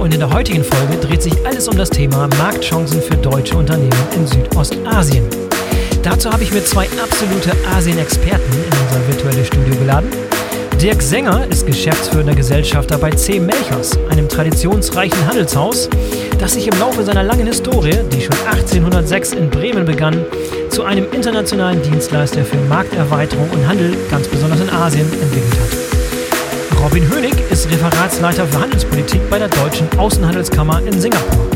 und in der heutigen Folge dreht sich alles um das Thema Marktchancen für deutsche Unternehmen in Südostasien. Dazu habe ich mir zwei absolute Asien-Experten in unser virtuelles Studio geladen. Dirk Sänger ist geschäftsführender Gesellschafter bei C. Melchers, einem traditionsreichen Handelshaus, das sich im Laufe seiner langen Historie, die schon 1806 in Bremen begann, zu einem internationalen Dienstleister für Markterweiterung und Handel, ganz besonders in Asien, entwickelt hat. Robin Hönig ist Referatsleiter für Handelspolitik bei der Deutschen Außenhandelskammer in Singapur.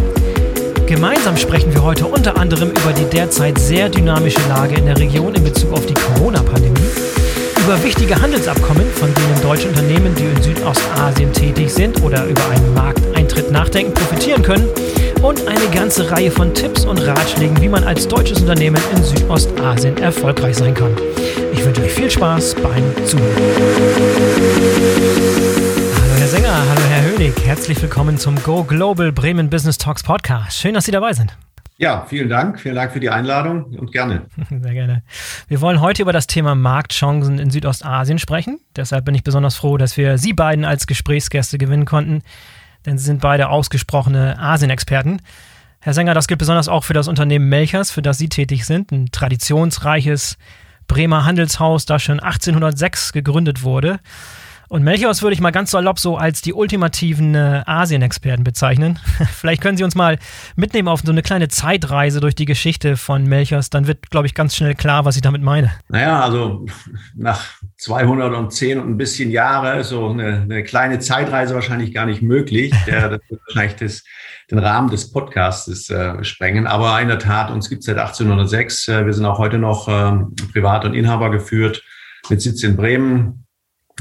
Gemeinsam sprechen wir heute unter anderem über die derzeit sehr dynamische Lage in der Region in Bezug auf die Corona-Pandemie über wichtige Handelsabkommen, von denen deutsche Unternehmen, die in Südostasien tätig sind oder über einen Markteintritt nachdenken, profitieren können und eine ganze Reihe von Tipps und Ratschlägen, wie man als deutsches Unternehmen in Südostasien erfolgreich sein kann. Ich wünsche euch viel Spaß beim Zuhören. Hallo Herr Sänger, hallo Herr Hönig, herzlich willkommen zum Go Global Bremen Business Talks Podcast. Schön, dass Sie dabei sind. Ja, vielen Dank. Vielen Dank für die Einladung und gerne. Sehr gerne. Wir wollen heute über das Thema Marktchancen in Südostasien sprechen. Deshalb bin ich besonders froh, dass wir Sie beiden als Gesprächsgäste gewinnen konnten, denn Sie sind beide ausgesprochene Asien-Experten. Herr Sänger, das gilt besonders auch für das Unternehmen Melchers, für das Sie tätig sind, ein traditionsreiches Bremer Handelshaus, das schon 1806 gegründet wurde. Und Melchios würde ich mal ganz salopp so als die ultimativen äh, Asien-Experten bezeichnen. Vielleicht können Sie uns mal mitnehmen auf so eine kleine Zeitreise durch die Geschichte von Melchios. Dann wird, glaube ich, ganz schnell klar, was ich damit meine. Naja, also nach 210 und ein bisschen Jahre, so eine, eine kleine Zeitreise wahrscheinlich gar nicht möglich. Der, das wird wahrscheinlich das, den Rahmen des Podcasts äh, sprengen. Aber in der Tat, uns gibt es seit 1806. Äh, wir sind auch heute noch äh, privat und Inhaber geführt mit Sitz in Bremen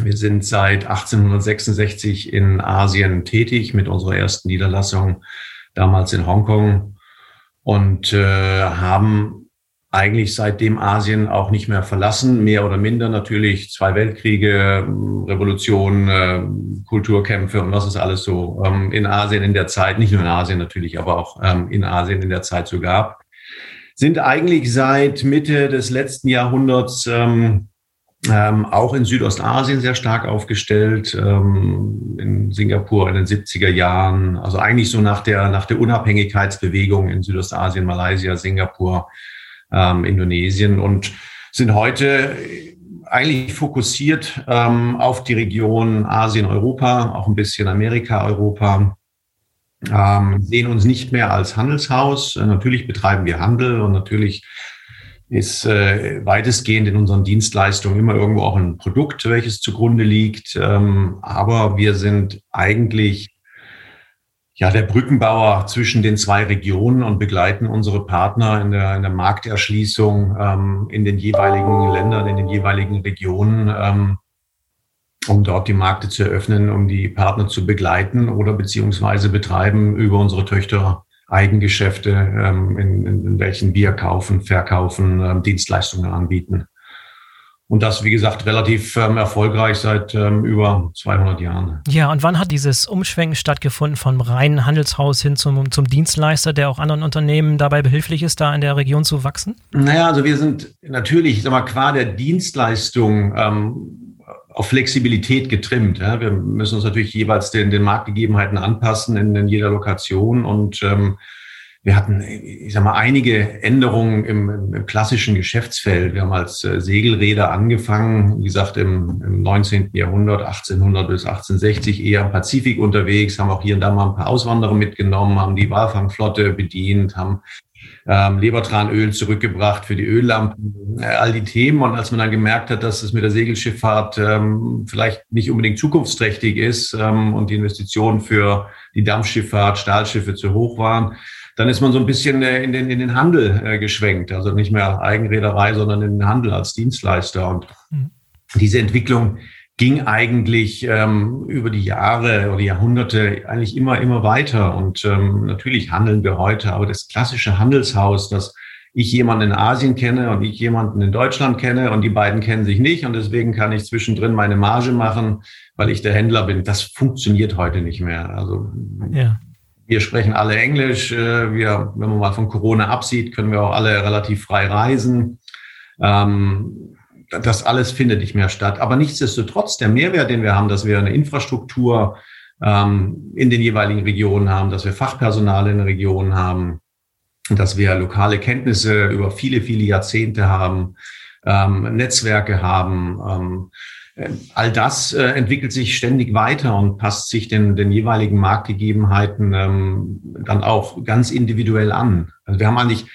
wir sind seit 1866 in Asien tätig mit unserer ersten Niederlassung damals in Hongkong und äh, haben eigentlich seitdem Asien auch nicht mehr verlassen, mehr oder minder natürlich. Zwei Weltkriege, Revolutionen, äh, Kulturkämpfe und was es alles so ähm, in Asien in der Zeit, nicht nur in Asien natürlich, aber auch ähm, in Asien in der Zeit so gab, sind eigentlich seit Mitte des letzten Jahrhunderts ähm, ähm, auch in Südostasien sehr stark aufgestellt, ähm, in Singapur in den 70er Jahren, also eigentlich so nach der, nach der Unabhängigkeitsbewegung in Südostasien, Malaysia, Singapur, ähm, Indonesien und sind heute eigentlich fokussiert ähm, auf die Region Asien, Europa, auch ein bisschen Amerika, Europa. Ähm, sehen uns nicht mehr als Handelshaus. Natürlich betreiben wir Handel und natürlich ist äh, weitestgehend in unseren Dienstleistungen immer irgendwo auch ein Produkt, welches zugrunde liegt. Ähm, aber wir sind eigentlich ja der Brückenbauer zwischen den zwei Regionen und begleiten unsere Partner in der, in der Markterschließung ähm, in den jeweiligen Ländern, in den jeweiligen Regionen, ähm, um dort die Märkte zu eröffnen, um die Partner zu begleiten oder beziehungsweise betreiben über unsere Töchter Eigengeschäfte, ähm, in, in, welchen wir kaufen, verkaufen, ähm, Dienstleistungen anbieten. Und das, wie gesagt, relativ ähm, erfolgreich seit ähm, über 200 Jahren. Ja, und wann hat dieses Umschwenken stattgefunden vom reinen Handelshaus hin zum, zum Dienstleister, der auch anderen Unternehmen dabei behilflich ist, da in der Region zu wachsen? Naja, also wir sind natürlich, ich sag mal, qua der Dienstleistung ähm, auf Flexibilität getrimmt. Ja. Wir müssen uns natürlich jeweils den, den Marktgegebenheiten anpassen in, in jeder Lokation und ähm, wir hatten, ich sag mal, einige Änderungen im, im klassischen Geschäftsfeld. Wir haben als äh, Segelräder angefangen, wie gesagt, im, im 19. Jahrhundert, 1800 bis 1860 eher im Pazifik unterwegs, haben auch hier und da mal ein paar Auswanderer mitgenommen, haben die Walfangflotte bedient, haben ähm, Lebertranöl zurückgebracht für die Öllampen, äh, all die Themen. Und als man dann gemerkt hat, dass es mit der Segelschifffahrt ähm, vielleicht nicht unbedingt zukunftsträchtig ist ähm, und die Investitionen für die Dampfschifffahrt, Stahlschiffe zu hoch waren, dann ist man so ein bisschen äh, in, den, in den Handel äh, geschwenkt. Also nicht mehr Eigenräderei, sondern in den Handel als Dienstleister. Und mhm. diese Entwicklung ging eigentlich ähm, über die Jahre oder Jahrhunderte eigentlich immer, immer weiter. Und ähm, natürlich handeln wir heute, aber das klassische Handelshaus, das ich jemanden in Asien kenne und ich jemanden in Deutschland kenne und die beiden kennen sich nicht und deswegen kann ich zwischendrin meine Marge machen, weil ich der Händler bin. Das funktioniert heute nicht mehr. Also ja. wir sprechen alle Englisch. Äh, wir, wenn man mal von Corona absieht, können wir auch alle relativ frei reisen. Ähm, das alles findet nicht mehr statt. Aber nichtsdestotrotz, der Mehrwert, den wir haben, dass wir eine Infrastruktur ähm, in den jeweiligen Regionen haben, dass wir Fachpersonal in den Regionen haben, dass wir lokale Kenntnisse über viele, viele Jahrzehnte haben, ähm, Netzwerke haben. Ähm, äh, all das äh, entwickelt sich ständig weiter und passt sich den, den jeweiligen Marktgegebenheiten ähm, dann auch ganz individuell an. Also wir haben eigentlich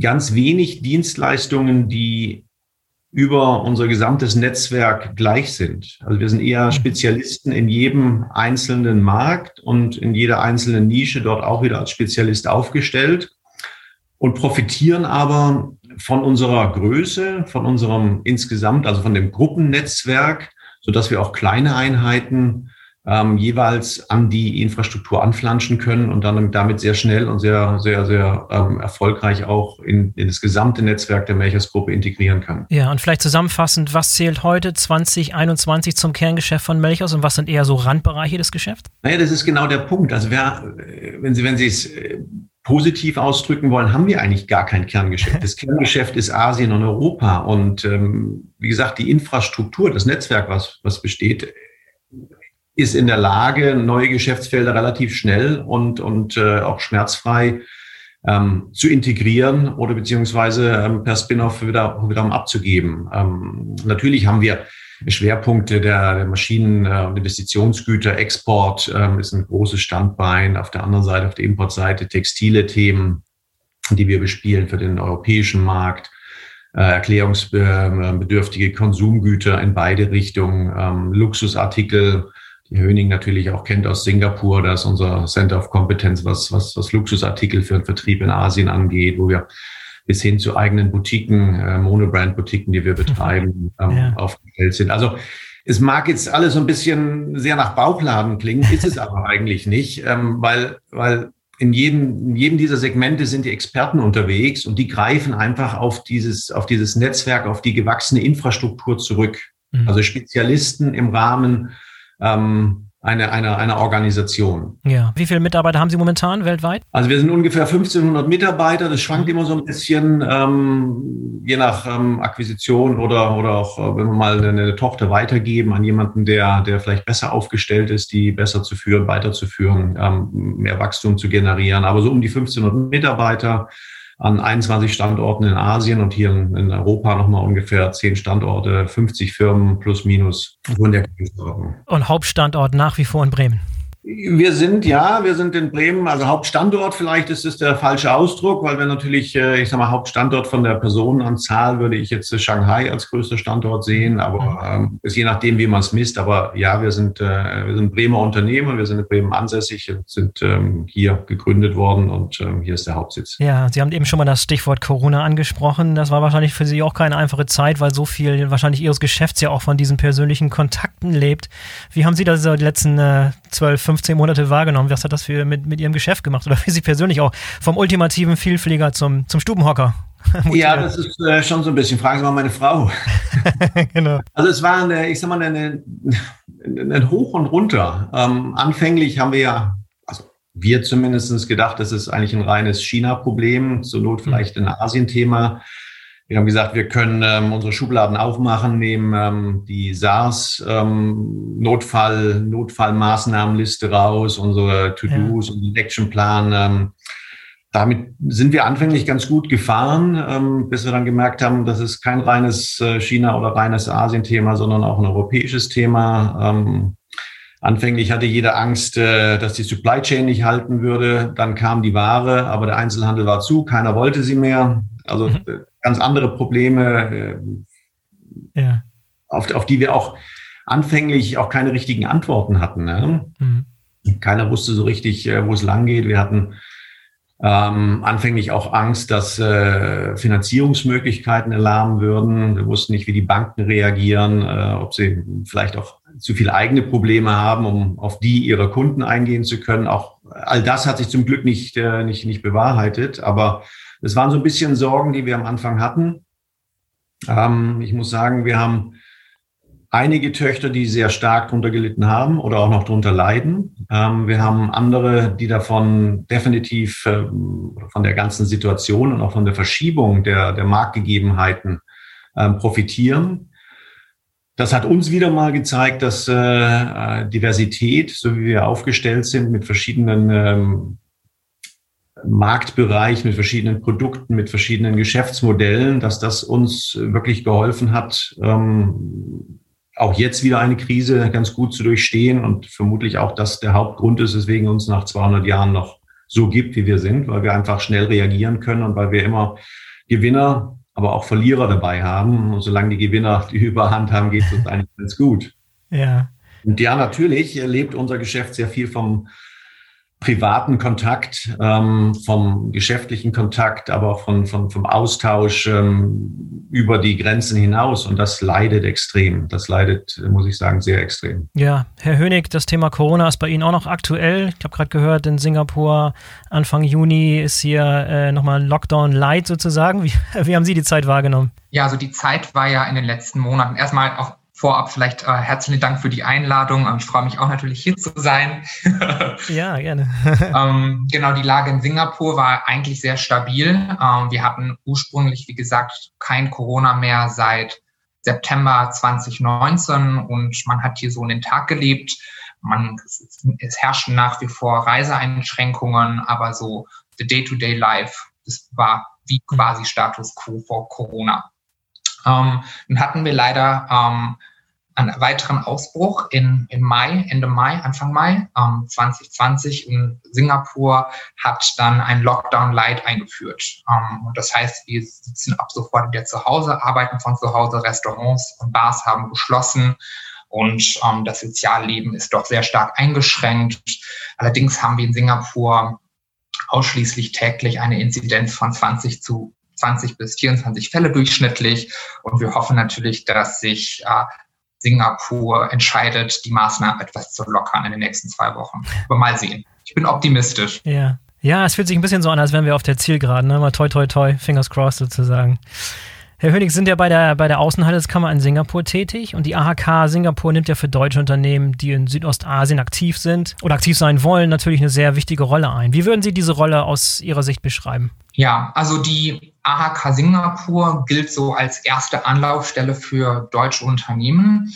ganz wenig Dienstleistungen, die über unser gesamtes Netzwerk gleich sind. Also wir sind eher mhm. Spezialisten in jedem einzelnen Markt und in jeder einzelnen Nische dort auch wieder als Spezialist aufgestellt und profitieren aber von unserer Größe, von unserem insgesamt, also von dem Gruppennetzwerk, so dass wir auch kleine Einheiten ähm, jeweils an die Infrastruktur anflanschen können und dann damit sehr schnell und sehr, sehr, sehr ähm, erfolgreich auch in, in das gesamte Netzwerk der Melchers-Gruppe integrieren kann. Ja, und vielleicht zusammenfassend, was zählt heute 2021 zum Kerngeschäft von Melchers und was sind eher so Randbereiche des Geschäfts? Naja, das ist genau der Punkt. Also wer, wenn Sie, wenn Sie es äh, positiv ausdrücken wollen, haben wir eigentlich gar kein Kerngeschäft. Das Kerngeschäft ist Asien und Europa. Und ähm, wie gesagt, die Infrastruktur, das Netzwerk, was, was besteht, ist in der Lage, neue Geschäftsfelder relativ schnell und, und äh, auch schmerzfrei ähm, zu integrieren oder beziehungsweise ähm, per Spin-off wieder, wieder abzugeben. Ähm, natürlich haben wir Schwerpunkte der, der Maschinen- äh, und Investitionsgüter, Export ähm, ist ein großes Standbein. Auf der anderen Seite, auf der Importseite, textile Themen, die wir bespielen für den europäischen Markt. Äh, erklärungsbedürftige Konsumgüter in beide Richtungen, ähm, Luxusartikel, die Höning natürlich auch kennt aus Singapur, da ist unser Center of Competence, was, was, was Luxusartikel für den Vertrieb in Asien angeht, wo wir bis hin zu eigenen Boutiquen, äh, Monobrand-Boutiquen, die wir betreiben, ähm, ja. aufgestellt sind. Also es mag jetzt alles so ein bisschen sehr nach Bauchladen klingen, ist es aber eigentlich nicht, ähm, weil, weil in jedem, in jedem dieser Segmente sind die Experten unterwegs und die greifen einfach auf dieses, auf dieses Netzwerk, auf die gewachsene Infrastruktur zurück. Mhm. Also Spezialisten im Rahmen ähm, eine, eine, eine Organisation. Ja. Wie viele Mitarbeiter haben Sie momentan weltweit? Also wir sind ungefähr 1500 Mitarbeiter. Das schwankt immer so ein bisschen, ähm, je nach ähm, Akquisition oder, oder auch, äh, wenn wir mal eine, eine, Tochter weitergeben an jemanden, der, der vielleicht besser aufgestellt ist, die besser zu führen, weiterzuführen, ähm, mehr Wachstum zu generieren. Aber so um die 1500 Mitarbeiter an 21 Standorten in Asien und hier in, Europa nochmal ungefähr 10 Standorte, 50 Firmen plus minus. Und Hauptstandort nach wie vor in Bremen. Wir sind, ja, wir sind in Bremen, also Hauptstandort vielleicht ist es der falsche Ausdruck, weil wir natürlich, äh, ich sag mal, Hauptstandort von der Personenanzahl würde ich jetzt Shanghai als größter Standort sehen, aber mhm. ähm, ist je nachdem, wie man es misst. Aber ja, wir sind, äh, wir sind Bremer Unternehmen, wir sind in Bremen ansässig, sind ähm, hier gegründet worden und ähm, hier ist der Hauptsitz. Ja, Sie haben eben schon mal das Stichwort Corona angesprochen. Das war wahrscheinlich für Sie auch keine einfache Zeit, weil so viel wahrscheinlich Ihres Geschäfts ja auch von diesen persönlichen Kontakten lebt. Wie haben Sie das die letzten äh, 12, 15 15 Monate wahrgenommen? Was hat das für, mit, mit Ihrem Geschäft gemacht oder für Sie persönlich auch? Vom ultimativen Vielflieger zum, zum Stubenhocker? ja, das ist äh, schon so ein bisschen. Fragen Sie mal meine Frau. genau. Also es war eine, ich sag mal, eine, ein Hoch und Runter. Ähm, anfänglich haben wir ja, also wir zumindest gedacht, das ist eigentlich ein reines China-Problem, zur Not vielleicht ein Asien-Thema. Wir haben gesagt, wir können ähm, unsere Schubladen aufmachen, nehmen ähm, die SARS-Notfall, ähm, Notfallmaßnahmenliste raus, unsere To-Dos ja. und den Actionplan. Ähm, damit sind wir anfänglich ganz gut gefahren, ähm, bis wir dann gemerkt haben, das ist kein reines äh, China- oder reines Asien-Thema, sondern auch ein europäisches Thema. Ähm, Anfänglich hatte jeder Angst, äh, dass die Supply Chain nicht halten würde. Dann kam die Ware, aber der Einzelhandel war zu, keiner wollte sie mehr. Also mhm. Ganz andere Probleme, äh, ja. auf, auf die wir auch anfänglich auch keine richtigen Antworten hatten. Ne? Mhm. Keiner wusste so richtig, äh, wo es lang geht. Wir hatten ähm, anfänglich auch Angst, dass äh, Finanzierungsmöglichkeiten erlahmen würden. Wir wussten nicht, wie die Banken reagieren, äh, ob sie vielleicht auch zu viele eigene Probleme haben, um auf die ihrer Kunden eingehen zu können. Auch all das hat sich zum Glück nicht, äh, nicht, nicht bewahrheitet. Aber das waren so ein bisschen Sorgen, die wir am Anfang hatten. Ähm, ich muss sagen, wir haben einige Töchter, die sehr stark darunter gelitten haben oder auch noch darunter leiden. Ähm, wir haben andere, die davon definitiv äh, von der ganzen Situation und auch von der Verschiebung der, der Marktgegebenheiten ähm, profitieren. Das hat uns wieder mal gezeigt, dass äh, Diversität, so wie wir aufgestellt sind, mit verschiedenen Marktbereichen, mit verschiedenen Produkten, mit verschiedenen Geschäftsmodellen, dass das uns wirklich geholfen hat, ähm, auch jetzt wieder eine Krise ganz gut zu durchstehen und vermutlich auch das der Hauptgrund ist, weswegen uns nach 200 Jahren noch so gibt, wie wir sind, weil wir einfach schnell reagieren können und weil wir immer Gewinner, aber auch Verlierer dabei haben. Und solange die Gewinner die Überhand haben, geht es uns eigentlich ganz gut. Ja. Und ja, natürlich lebt unser Geschäft sehr viel vom privaten Kontakt, ähm, vom geschäftlichen Kontakt, aber auch von, von, vom Austausch ähm, über die Grenzen hinaus. Und das leidet extrem. Das leidet, muss ich sagen, sehr extrem. Ja, Herr Hönig, das Thema Corona ist bei Ihnen auch noch aktuell. Ich habe gerade gehört, in Singapur Anfang Juni ist hier äh, nochmal Lockdown Light sozusagen. Wie, wie haben Sie die Zeit wahrgenommen? Ja, also die Zeit war ja in den letzten Monaten erstmal auch vorab vielleicht äh, herzlichen Dank für die Einladung. Ich freue mich auch natürlich hier zu sein. ja, gerne. ähm, genau, die Lage in Singapur war eigentlich sehr stabil. Ähm, wir hatten ursprünglich, wie gesagt, kein Corona mehr seit September 2019 und man hat hier so in den Tag gelebt. Man, es, es herrschen nach wie vor Reiseeinschränkungen, aber so the day-to-day -day life, das war wie quasi Status quo vor Corona. Ähm, dann hatten wir leider ähm, einen weiteren Ausbruch in, im Mai, Ende Mai, Anfang Mai ähm, 2020 in Singapur hat dann ein Lockdown Light eingeführt. Ähm, und das heißt, wir sitzen ab sofort wieder zu Hause, arbeiten von zu Hause, Restaurants und Bars haben geschlossen und ähm, das Sozialleben ist doch sehr stark eingeschränkt. Allerdings haben wir in Singapur ausschließlich täglich eine Inzidenz von 20 zu 20 bis 24 Fälle durchschnittlich. Und wir hoffen natürlich, dass sich äh, Singapur entscheidet, die Maßnahmen etwas zu lockern in den nächsten zwei Wochen. Aber mal sehen. Ich bin optimistisch. Ja. Ja, es fühlt sich ein bisschen so an, als wären wir auf der Zielgeraden. Ne? Mal toi, toi, toi, fingers crossed sozusagen. Herr Hönig, sind ja bei der, bei der Außenhandelskammer in Singapur tätig und die AHK Singapur nimmt ja für deutsche Unternehmen, die in Südostasien aktiv sind oder aktiv sein wollen, natürlich eine sehr wichtige Rolle ein. Wie würden Sie diese Rolle aus Ihrer Sicht beschreiben? Ja, also die AHK Singapur gilt so als erste Anlaufstelle für deutsche Unternehmen,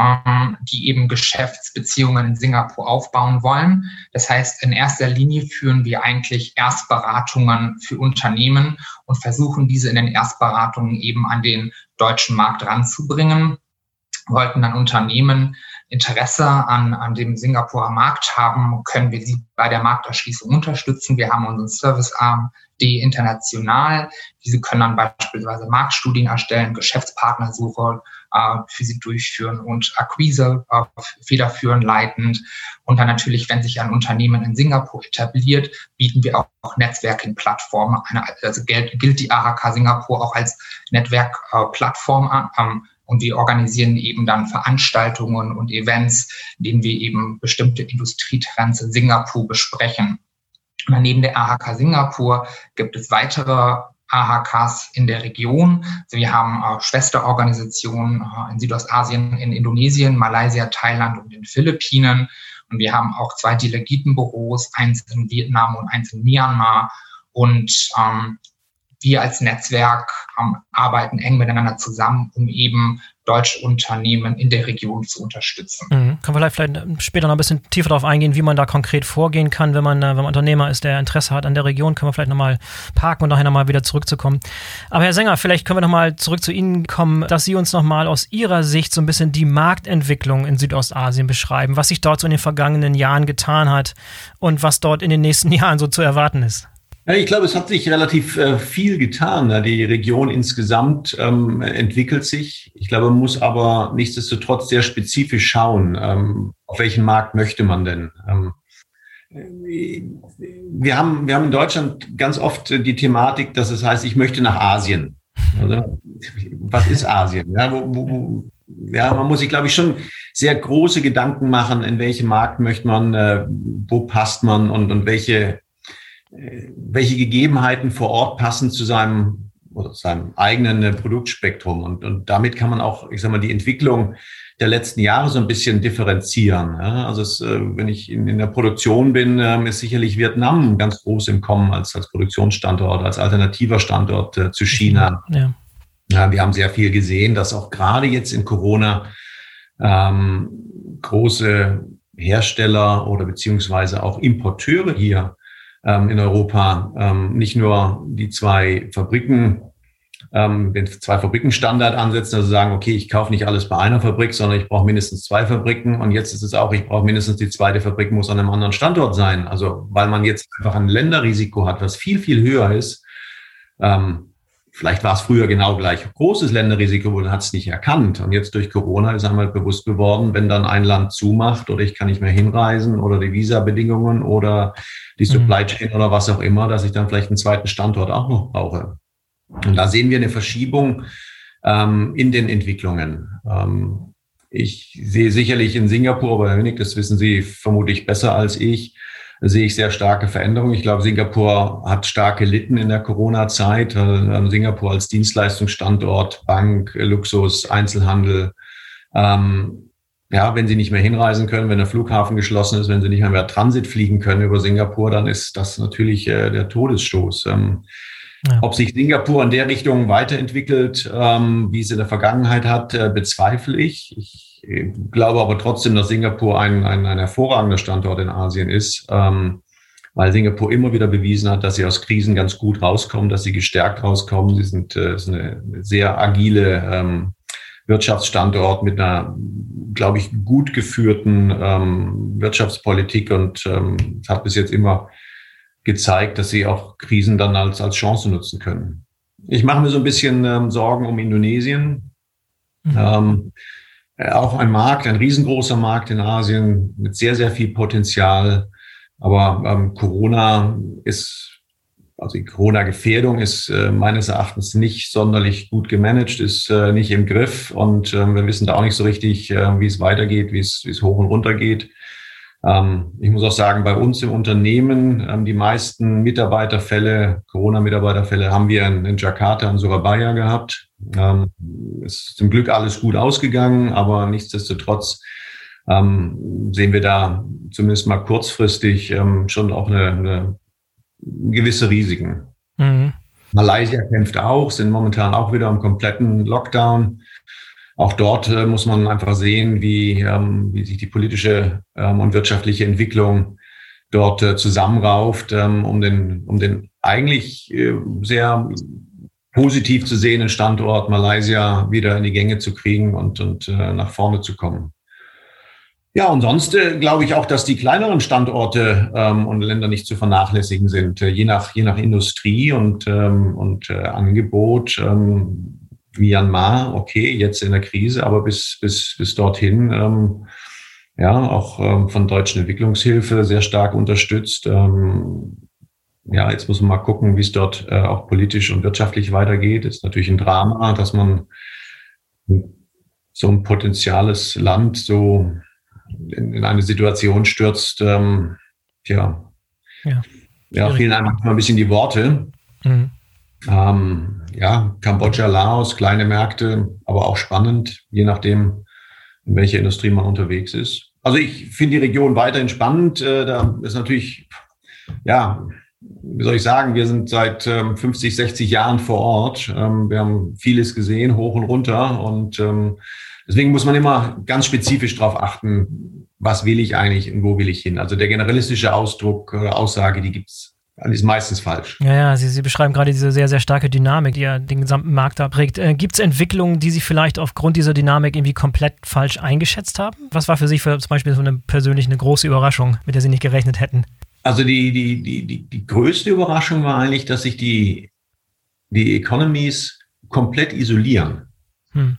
ähm, die eben Geschäftsbeziehungen in Singapur aufbauen wollen. Das heißt, in erster Linie führen wir eigentlich Erstberatungen für Unternehmen und versuchen diese in den Erstberatungen eben an den deutschen Markt ranzubringen. Wollten dann Unternehmen Interesse an, an dem Singapurer Markt haben, können wir sie bei der Markterschließung unterstützen. Wir haben unseren Servicearm D international. Diese können dann beispielsweise Marktstudien erstellen, Geschäftspartnersuche für sie durchführen und Akquise äh, federführend leitend. Und dann natürlich, wenn sich ein Unternehmen in Singapur etabliert, bieten wir auch, Netzwerking-Plattformen. Also gilt, gilt die AHK Singapur auch als Netzwerkplattform äh, an. Ähm, und wir organisieren eben dann Veranstaltungen und Events, in denen wir eben bestimmte Industrietrends in Singapur besprechen. Und neben der AHK Singapur gibt es weitere AHKs in der Region. Also wir haben äh, Schwesterorganisationen äh, in Südostasien, in Indonesien, Malaysia, Thailand und den Philippinen. Und wir haben auch zwei Delegitenbüros, eins in Vietnam und eins in Myanmar. Und ähm, wir als Netzwerk ähm, arbeiten eng miteinander zusammen, um eben deutsche Unternehmen in der Region zu unterstützen. Mhm. Können wir vielleicht später noch ein bisschen tiefer darauf eingehen, wie man da konkret vorgehen kann, wenn man, äh, wenn man Unternehmer ist, der Interesse hat an der Region, können wir vielleicht nochmal parken und nachher nochmal wieder zurückzukommen. Aber Herr Sänger, vielleicht können wir nochmal zurück zu Ihnen kommen, dass Sie uns nochmal aus Ihrer Sicht so ein bisschen die Marktentwicklung in Südostasien beschreiben, was sich dort so in den vergangenen Jahren getan hat und was dort in den nächsten Jahren so zu erwarten ist. Ich glaube, es hat sich relativ äh, viel getan. Die Region insgesamt ähm, entwickelt sich. Ich glaube, man muss aber nichtsdestotrotz sehr spezifisch schauen, ähm, auf welchen Markt möchte man denn. Ähm, wir, haben, wir haben in Deutschland ganz oft die Thematik, dass es heißt, ich möchte nach Asien. Oder? Was ist Asien? Ja, wo, wo, ja, man muss sich, glaube ich, schon sehr große Gedanken machen, in welchem Markt möchte man, äh, wo passt man und, und welche welche Gegebenheiten vor Ort passen zu seinem oder seinem eigenen äh, Produktspektrum. Und, und damit kann man auch, ich sag mal, die Entwicklung der letzten Jahre so ein bisschen differenzieren. Ja, also es, äh, wenn ich in, in, der Produktion bin, ähm, ist sicherlich Vietnam ganz groß im Kommen als, als Produktionsstandort, als alternativer Standort äh, zu China. Ja. Ja, wir haben sehr viel gesehen, dass auch gerade jetzt in Corona ähm, große Hersteller oder beziehungsweise auch Importeure hier ähm, in Europa ähm, nicht nur die zwei Fabriken, ähm, den zwei Fabrikenstandard ansetzen, also sagen, okay, ich kaufe nicht alles bei einer Fabrik, sondern ich brauche mindestens zwei Fabriken. Und jetzt ist es auch, ich brauche mindestens die zweite Fabrik, muss an einem anderen Standort sein. Also weil man jetzt einfach ein Länderrisiko hat, was viel, viel höher ist. Ähm, Vielleicht war es früher genau gleich großes Länderrisiko, man hat es nicht erkannt. Und jetzt durch Corona ist einmal bewusst geworden, wenn dann ein Land zumacht oder ich kann nicht mehr hinreisen oder die Visabedingungen oder die mhm. Supply Chain oder was auch immer, dass ich dann vielleicht einen zweiten Standort auch noch brauche. Und da sehen wir eine Verschiebung ähm, in den Entwicklungen. Ähm, ich sehe sicherlich in Singapur, aber Herr Winnig, das wissen Sie vermutlich besser als ich, sehe ich sehr starke Veränderungen. Ich glaube, Singapur hat stark gelitten in der Corona-Zeit. Ähm, Singapur als Dienstleistungsstandort, Bank, Luxus, Einzelhandel. Ähm, ja, wenn sie nicht mehr hinreisen können, wenn der Flughafen geschlossen ist, wenn sie nicht mehr, mehr Transit fliegen können über Singapur, dann ist das natürlich äh, der Todesstoß. Ähm, ja. Ob sich Singapur in der Richtung weiterentwickelt, ähm, wie es in der Vergangenheit hat, äh, bezweifle ich. Ich ich glaube aber trotzdem, dass Singapur ein, ein, ein hervorragender Standort in Asien ist, ähm, weil Singapur immer wieder bewiesen hat, dass sie aus Krisen ganz gut rauskommen, dass sie gestärkt rauskommen. Sie sind, äh, sind eine sehr agile ähm, Wirtschaftsstandort mit einer, glaube ich, gut geführten ähm, Wirtschaftspolitik und ähm, hat bis jetzt immer gezeigt, dass sie auch Krisen dann als, als Chance nutzen können. Ich mache mir so ein bisschen ähm, Sorgen um Indonesien. Mhm. Ähm, äh, auch ein Markt, ein riesengroßer Markt in Asien mit sehr, sehr viel Potenzial. Aber ähm, Corona ist, also die Corona-Gefährdung ist äh, meines Erachtens nicht sonderlich gut gemanagt, ist äh, nicht im Griff und äh, wir wissen da auch nicht so richtig, äh, wie es weitergeht, wie es, wie es hoch und runter geht. Ähm, ich muss auch sagen, bei uns im Unternehmen, ähm, die meisten Mitarbeiterfälle, Corona-Mitarbeiterfälle haben wir in, in Jakarta und Surabaya gehabt. Ähm, ist zum Glück alles gut ausgegangen, aber nichtsdestotrotz ähm, sehen wir da zumindest mal kurzfristig ähm, schon auch eine, eine gewisse Risiken. Mhm. Malaysia kämpft auch, sind momentan auch wieder im kompletten Lockdown. Auch dort äh, muss man einfach sehen, wie, ähm, wie sich die politische ähm, und wirtschaftliche Entwicklung dort äh, zusammenrauft, ähm, um den, um den eigentlich äh, sehr positiv zu sehenden Standort Malaysia wieder in die Gänge zu kriegen und, und äh, nach vorne zu kommen. Ja, und sonst äh, glaube ich auch, dass die kleineren Standorte ähm, und Länder nicht zu vernachlässigen sind, äh, je, nach, je nach Industrie und, ähm, und äh, Angebot. Ähm, Myanmar, okay, jetzt in der Krise, aber bis, bis, bis dorthin, ähm, ja, auch ähm, von deutschen Entwicklungshilfe sehr stark unterstützt. Ähm, ja, jetzt muss man mal gucken, wie es dort äh, auch politisch und wirtschaftlich weitergeht. Ist natürlich ein Drama, dass man so ein potenziales Land so in, in eine Situation stürzt. Ähm, tja, ja, ja fehlen einem manchmal ein bisschen die Worte. Mhm. Ähm, ja, Kambodscha, Laos, kleine Märkte, aber auch spannend, je nachdem, in welcher Industrie man unterwegs ist. Also ich finde die Region weiterhin spannend. Äh, da ist natürlich, ja, wie soll ich sagen, wir sind seit ähm, 50, 60 Jahren vor Ort. Ähm, wir haben vieles gesehen, hoch und runter. Und ähm, deswegen muss man immer ganz spezifisch darauf achten, was will ich eigentlich und wo will ich hin. Also der generalistische Ausdruck oder Aussage, die gibt's ist meistens falsch. Ja, ja, Sie, Sie beschreiben gerade diese sehr, sehr starke Dynamik, die ja den gesamten Markt da prägt. Äh, Gibt es Entwicklungen, die Sie vielleicht aufgrund dieser Dynamik irgendwie komplett falsch eingeschätzt haben? Was war für Sie für zum Beispiel so eine persönlich eine große Überraschung, mit der Sie nicht gerechnet hätten? Also die, die, die, die, die größte Überraschung war eigentlich, dass sich die, die Economies komplett isolieren. Hm.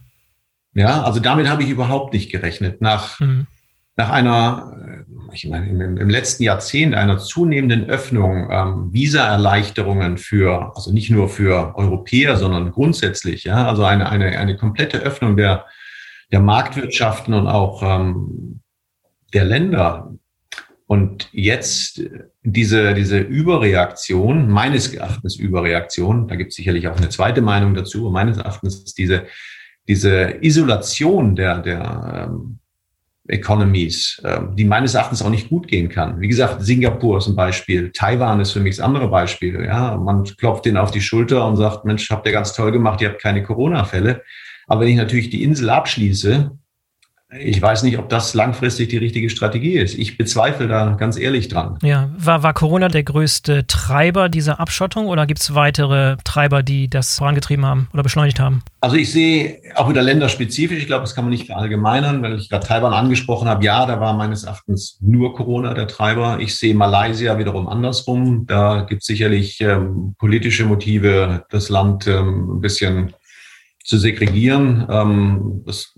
Ja, also damit habe ich überhaupt nicht gerechnet. Nach, hm. nach einer, äh, ich meine, im, im, letzten Jahrzehnt einer zunehmenden Öffnung, ähm, Visa-Erleichterungen für, also nicht nur für Europäer, sondern grundsätzlich, ja, also eine, eine, eine komplette Öffnung der, der Marktwirtschaften und auch ähm, der Länder und jetzt diese, diese Überreaktion, meines Erachtens Überreaktion, da gibt es sicherlich auch eine zweite Meinung dazu, meines Erachtens ist diese, diese Isolation der, der, ähm, Economies, äh, die meines Erachtens auch nicht gut gehen kann. Wie gesagt, Singapur ist ein Beispiel, Taiwan ist für mich das andere Beispiel. Ja, man klopft denen auf die Schulter und sagt, Mensch, habt ihr ganz toll gemacht, ihr habt keine Corona-Fälle. Aber wenn ich natürlich die Insel abschließe, ich weiß nicht, ob das langfristig die richtige Strategie ist. Ich bezweifle da ganz ehrlich dran. Ja, war, war Corona der größte Treiber dieser Abschottung oder gibt es weitere Treiber, die das vorangetrieben haben oder beschleunigt haben? Also ich sehe auch wieder länderspezifisch, ich glaube, das kann man nicht verallgemeinern, weil ich gerade Taiwan angesprochen habe. Ja, da war meines Erachtens nur Corona der Treiber. Ich sehe Malaysia wiederum andersrum. Da gibt es sicherlich ähm, politische Motive, das Land ähm, ein bisschen zu segregieren. Ähm, das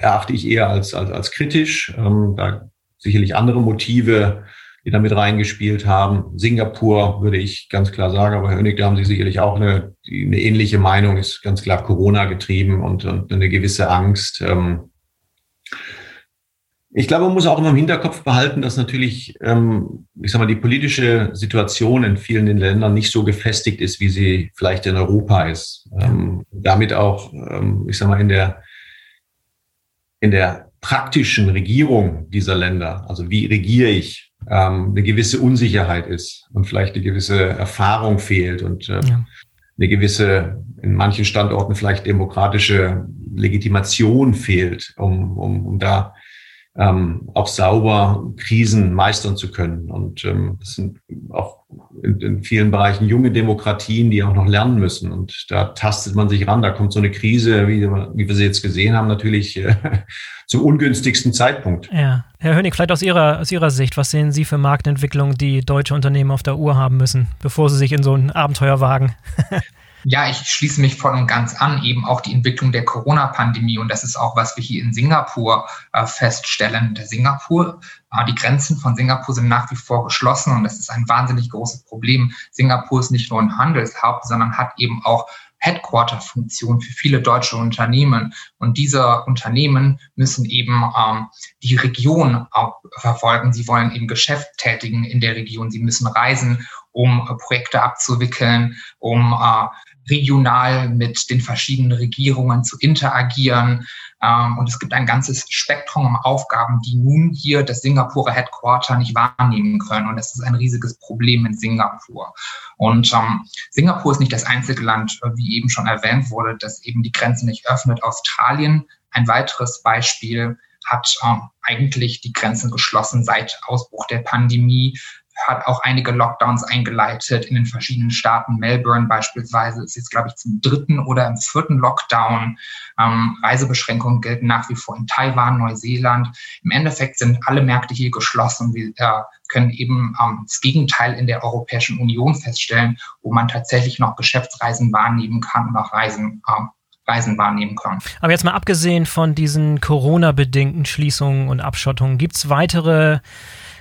erachte ich eher als, als, als kritisch. Ähm, da sicherlich andere Motive, die damit reingespielt haben. Singapur würde ich ganz klar sagen, aber Herr Hönig, da haben Sie sicherlich auch eine, eine ähnliche Meinung, ist ganz klar Corona getrieben und, und eine gewisse Angst. Ähm, ich glaube, man muss auch immer im Hinterkopf behalten, dass natürlich, ähm, ich sag mal, die politische Situation in vielen Ländern nicht so gefestigt ist, wie sie vielleicht in Europa ist. Ähm, damit auch, ähm, ich sag mal, in der, in der praktischen Regierung dieser Länder, also wie regiere ich, ähm, eine gewisse Unsicherheit ist und vielleicht eine gewisse Erfahrung fehlt und äh, ja. eine gewisse, in manchen Standorten vielleicht demokratische Legitimation fehlt, um, um, um da ähm, auch sauber Krisen meistern zu können. Und ähm, das sind auch in, in vielen Bereichen junge Demokratien, die auch noch lernen müssen. Und da tastet man sich ran. Da kommt so eine Krise, wie, wie wir sie jetzt gesehen haben, natürlich äh, zum ungünstigsten Zeitpunkt. Ja. Herr Hönig, vielleicht aus Ihrer, aus Ihrer Sicht, was sehen Sie für Marktentwicklungen, die deutsche Unternehmen auf der Uhr haben müssen, bevor sie sich in so ein Abenteuer wagen? Ja, ich schließe mich voll und ganz an, eben auch die Entwicklung der Corona-Pandemie. Und das ist auch, was wir hier in Singapur äh, feststellen. Der Singapur, äh, die Grenzen von Singapur sind nach wie vor geschlossen und das ist ein wahnsinnig großes Problem. Singapur ist nicht nur ein Handelshaupt, sondern hat eben auch Headquarter-Funktion für viele deutsche Unternehmen. Und diese Unternehmen müssen eben ähm, die Region auch verfolgen. Sie wollen eben Geschäft tätigen in der Region. Sie müssen reisen, um äh, Projekte abzuwickeln, um äh, regional mit den verschiedenen Regierungen zu interagieren. Ähm, und es gibt ein ganzes Spektrum an Aufgaben, die nun hier das Singapurer Headquarter nicht wahrnehmen können. Und das ist ein riesiges Problem in Singapur. Und ähm, Singapur ist nicht das einzige Land, äh, wie eben schon erwähnt wurde, das eben die Grenze nicht öffnet. Australien, ein weiteres Beispiel, hat ähm, eigentlich die Grenzen geschlossen seit Ausbruch der Pandemie hat auch einige Lockdowns eingeleitet in den verschiedenen Staaten. Melbourne beispielsweise ist jetzt, glaube ich, zum dritten oder im vierten Lockdown. Ähm, Reisebeschränkungen gelten nach wie vor in Taiwan, Neuseeland. Im Endeffekt sind alle Märkte hier geschlossen. Wir äh, können eben ähm, das Gegenteil in der Europäischen Union feststellen, wo man tatsächlich noch Geschäftsreisen wahrnehmen kann und auch Reisen ähm, Reisen wahrnehmen kann. Aber jetzt mal abgesehen von diesen Corona-bedingten Schließungen und Abschottungen, gibt es weitere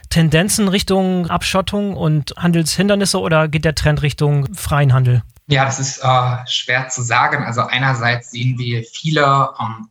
Tendenzen Richtung Abschottung und Handelshindernisse oder geht der Trend Richtung freien Handel? Ja, das ist äh, schwer zu sagen. Also einerseits sehen wir viele ähm,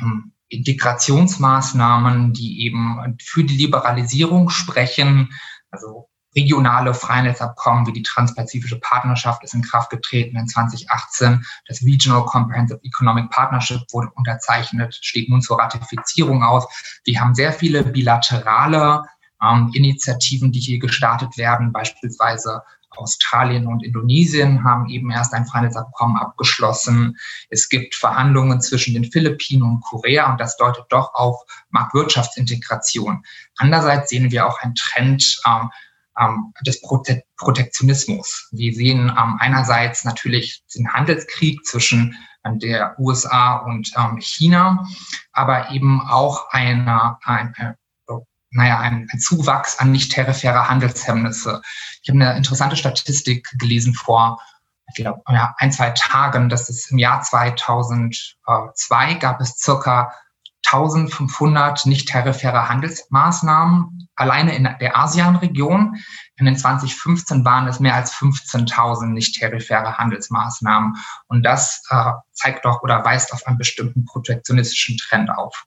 ähm, Integrationsmaßnahmen, die eben für die Liberalisierung sprechen. Also regionale Freihandelsabkommen wie die Transpazifische Partnerschaft ist in Kraft getreten in 2018. Das Regional Comprehensive Economic Partnership wurde unterzeichnet, steht nun zur Ratifizierung aus. Wir haben sehr viele bilaterale ähm, Initiativen, die hier gestartet werden, beispielsweise Australien und Indonesien haben eben erst ein Freihandelsabkommen abgeschlossen. Es gibt Verhandlungen zwischen den Philippinen und Korea und das deutet doch auf Marktwirtschaftsintegration. Andererseits sehen wir auch einen Trend ähm, ähm, des Prote Protektionismus. Wir sehen ähm, einerseits natürlich den Handelskrieg zwischen äh, der USA und ähm, China, aber eben auch eine, eine naja, ein, ein Zuwachs an nicht tarifärer Handelshemmnisse. Ich habe eine interessante Statistik gelesen vor, ich glaube, ja, ein, zwei Tagen, dass es im Jahr 2002 gab es circa 1500 nicht tarifäre Handelsmaßnahmen alleine in der ASEAN-Region. In den 2015 waren es mehr als 15.000 nicht tarifäre Handelsmaßnahmen. Und das äh, zeigt doch oder weist auf einen bestimmten protektionistischen Trend auf.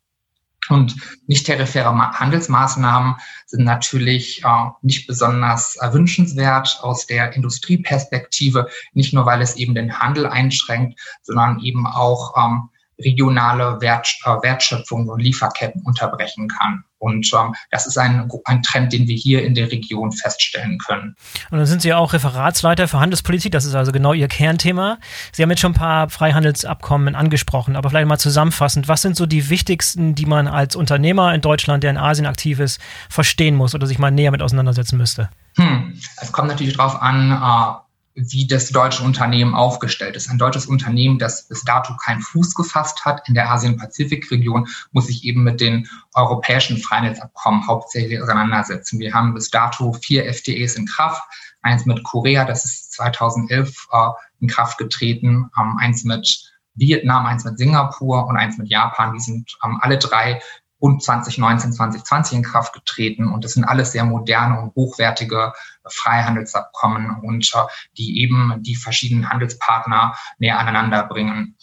Und nicht tarifäre Handelsmaßnahmen sind natürlich äh, nicht besonders erwünschenswert aus der Industrieperspektive, nicht nur weil es eben den Handel einschränkt, sondern eben auch, ähm, regionale Wert, äh, Wertschöpfung und Lieferketten unterbrechen kann. Und ähm, das ist ein, ein Trend, den wir hier in der Region feststellen können. Und dann sind Sie auch Referatsleiter für Handelspolitik. Das ist also genau Ihr Kernthema. Sie haben jetzt schon ein paar Freihandelsabkommen angesprochen, aber vielleicht mal zusammenfassend. Was sind so die wichtigsten, die man als Unternehmer in Deutschland, der in Asien aktiv ist, verstehen muss oder sich mal näher mit auseinandersetzen müsste? Hm. Es kommt natürlich darauf an, äh, wie das deutsche Unternehmen aufgestellt ist. Ein deutsches Unternehmen, das bis dato keinen Fuß gefasst hat in der Asien-Pazifik-Region, muss sich eben mit den europäischen Freihandelsabkommen hauptsächlich auseinandersetzen. Wir haben bis dato vier FTEs in Kraft. Eins mit Korea, das ist 2011 äh, in Kraft getreten. Ähm, eins mit Vietnam, eins mit Singapur und eins mit Japan. Die sind ähm, alle drei rund 2019, 2020 in Kraft getreten. Und das sind alles sehr moderne und hochwertige Freihandelsabkommen und äh, die eben die verschiedenen Handelspartner näher aneinander bringen.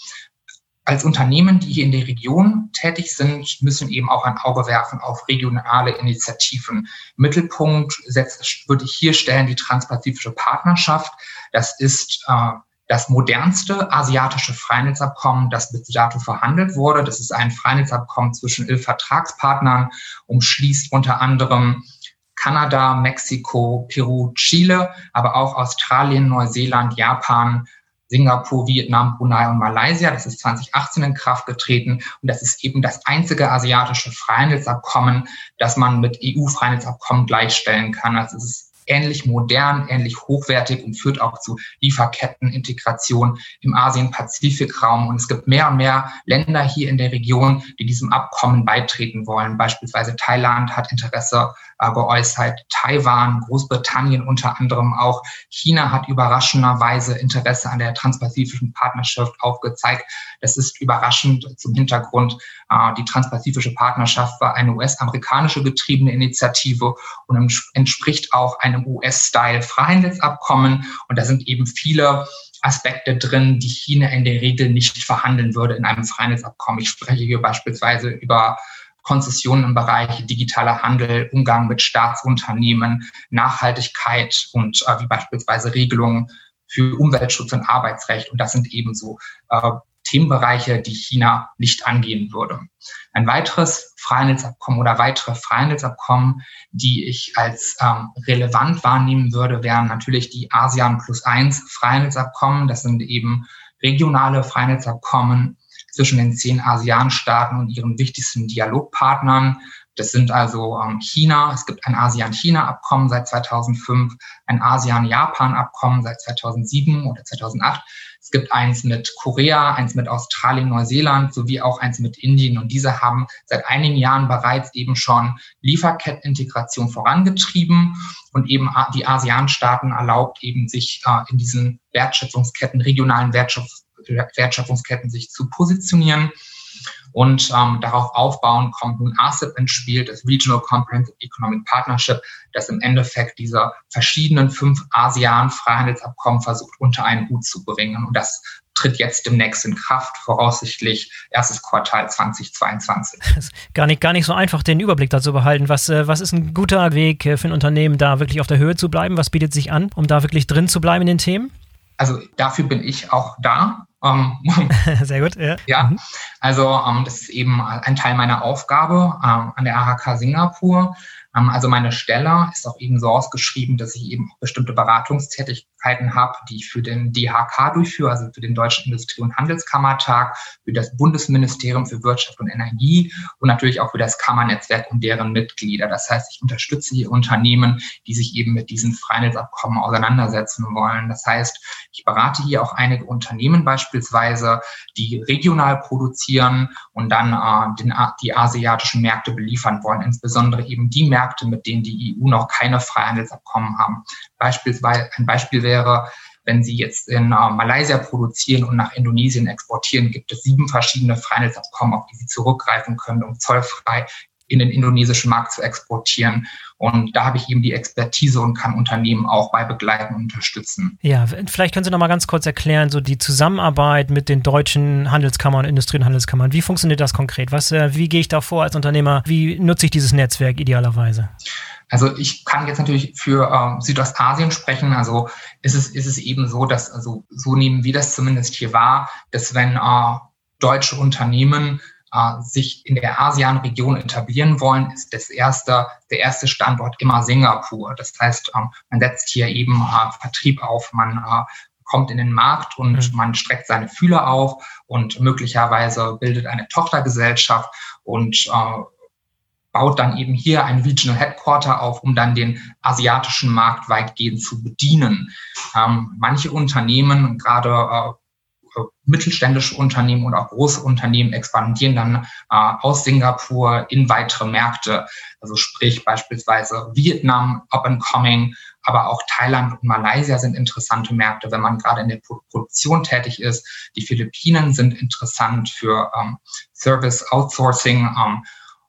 Als Unternehmen, die hier in der Region tätig sind, müssen eben auch ein Auge werfen auf regionale Initiativen. Mittelpunkt setzt, würde ich hier stellen die Transpazifische Partnerschaft. Das ist äh, das modernste asiatische Freihandelsabkommen, das bis dato verhandelt wurde. Das ist ein Freihandelsabkommen zwischen Vertragspartnern, umschließt unter anderem Kanada, Mexiko, Peru, Chile, aber auch Australien, Neuseeland, Japan, Singapur, Vietnam, Brunei und Malaysia. Das ist 2018 in Kraft getreten und das ist eben das einzige asiatische Freihandelsabkommen, das man mit EU-Freihandelsabkommen gleichstellen kann. Also es ist ähnlich modern, ähnlich hochwertig und führt auch zu Lieferkettenintegration im Asien-Pazifik-Raum. Und es gibt mehr und mehr Länder hier in der Region, die diesem Abkommen beitreten wollen. Beispielsweise Thailand hat Interesse äh, geäußert, Taiwan, Großbritannien unter anderem auch. China hat überraschenderweise Interesse an der transpazifischen Partnerschaft aufgezeigt. Das ist überraschend zum Hintergrund. Äh, die transpazifische Partnerschaft war eine US-amerikanische getriebene Initiative und entspricht auch einem US-Style-Freihandelsabkommen. Und da sind eben viele Aspekte drin, die China in der Regel nicht verhandeln würde in einem Freihandelsabkommen. Ich spreche hier beispielsweise über Konzessionen im Bereich digitaler Handel, Umgang mit Staatsunternehmen, Nachhaltigkeit und äh, wie beispielsweise Regelungen für Umweltschutz und Arbeitsrecht. Und das sind ebenso äh, Themenbereiche, die China nicht angehen würde. Ein weiteres Freihandelsabkommen oder weitere Freihandelsabkommen, die ich als ähm, relevant wahrnehmen würde, wären natürlich die ASEAN plus eins Freihandelsabkommen. Das sind eben regionale Freihandelsabkommen zwischen den zehn ASEAN-Staaten und ihren wichtigsten Dialogpartnern. Das sind also ähm, China. Es gibt ein ASEAN-China-Abkommen seit 2005, ein ASEAN-Japan-Abkommen seit 2007 oder 2008. Es gibt eins mit Korea, eins mit Australien, Neuseeland sowie auch eins mit Indien. Und diese haben seit einigen Jahren bereits eben schon Lieferkettenintegration vorangetrieben und eben die ASEAN-Staaten erlaubt eben sich äh, in diesen Wertschöpfungsketten, regionalen Wertschöpfungsketten, Wertschöpfungsketten sich zu positionieren. Und ähm, darauf aufbauen kommt nun ASEP ins Spiel, das Regional Comprehensive Economic Partnership, das im Endeffekt diese verschiedenen fünf ASEAN-Freihandelsabkommen versucht unter einen Hut zu bringen. Und das tritt jetzt demnächst in Kraft, voraussichtlich erstes Quartal 2022. Das ist gar nicht, gar nicht so einfach, den Überblick dazu behalten. Was, äh, was ist ein guter Weg für ein Unternehmen, da wirklich auf der Höhe zu bleiben? Was bietet sich an, um da wirklich drin zu bleiben in den Themen? Also dafür bin ich auch da. Ähm, Sehr gut, ja. Ja, mhm. also ähm, das ist eben ein Teil meiner Aufgabe ähm, an der AHK Singapur. Also meine Stelle ist auch eben so ausgeschrieben, dass ich eben auch bestimmte Beratungstätigkeiten habe, die ich für den DHK durchführe, also für den Deutschen Industrie- und Handelskammertag, für das Bundesministerium für Wirtschaft und Energie und natürlich auch für das Kammernetzwerk und deren Mitglieder. Das heißt, ich unterstütze hier Unternehmen, die sich eben mit diesen Freihandelsabkommen auseinandersetzen wollen. Das heißt, ich berate hier auch einige Unternehmen beispielsweise, die regional produzieren und dann äh, den, die asiatischen Märkte beliefern wollen, insbesondere eben die Märkte, mit denen die EU noch keine Freihandelsabkommen haben. Beispielsweise ein Beispiel wäre, wenn Sie jetzt in äh, Malaysia produzieren und nach Indonesien exportieren, gibt es sieben verschiedene Freihandelsabkommen, auf die Sie zurückgreifen können, um zollfrei in den indonesischen Markt zu exportieren. Und da habe ich eben die Expertise und kann Unternehmen auch bei begleiten und unterstützen. Ja, vielleicht können Sie noch mal ganz kurz erklären, so die Zusammenarbeit mit den deutschen Handelskammern, Industrie- und Handelskammern. Wie funktioniert das konkret? Was, äh, wie gehe ich da vor als Unternehmer? Wie nutze ich dieses Netzwerk idealerweise? Also ich kann jetzt natürlich für äh, Südostasien sprechen. Also ist es, ist es eben so, dass, also so nehmen wir das zumindest hier wahr, dass wenn äh, deutsche Unternehmen äh, sich in der ASEAN-Region etablieren wollen, ist das erste, der erste Standort immer Singapur. Das heißt, ähm, man setzt hier eben äh, Vertrieb auf, man äh, kommt in den Markt und mhm. man streckt seine Fühler auf und möglicherweise bildet eine Tochtergesellschaft und äh, baut dann eben hier ein Regional Headquarter auf, um dann den asiatischen Markt weitgehend zu bedienen. Ähm, manche Unternehmen, gerade äh, mittelständische Unternehmen und auch große Unternehmen expandieren dann äh, aus Singapur in weitere Märkte. Also sprich beispielsweise Vietnam up and coming, aber auch Thailand und Malaysia sind interessante Märkte, wenn man gerade in der Produktion tätig ist. Die Philippinen sind interessant für ähm, Service Outsourcing. Ähm,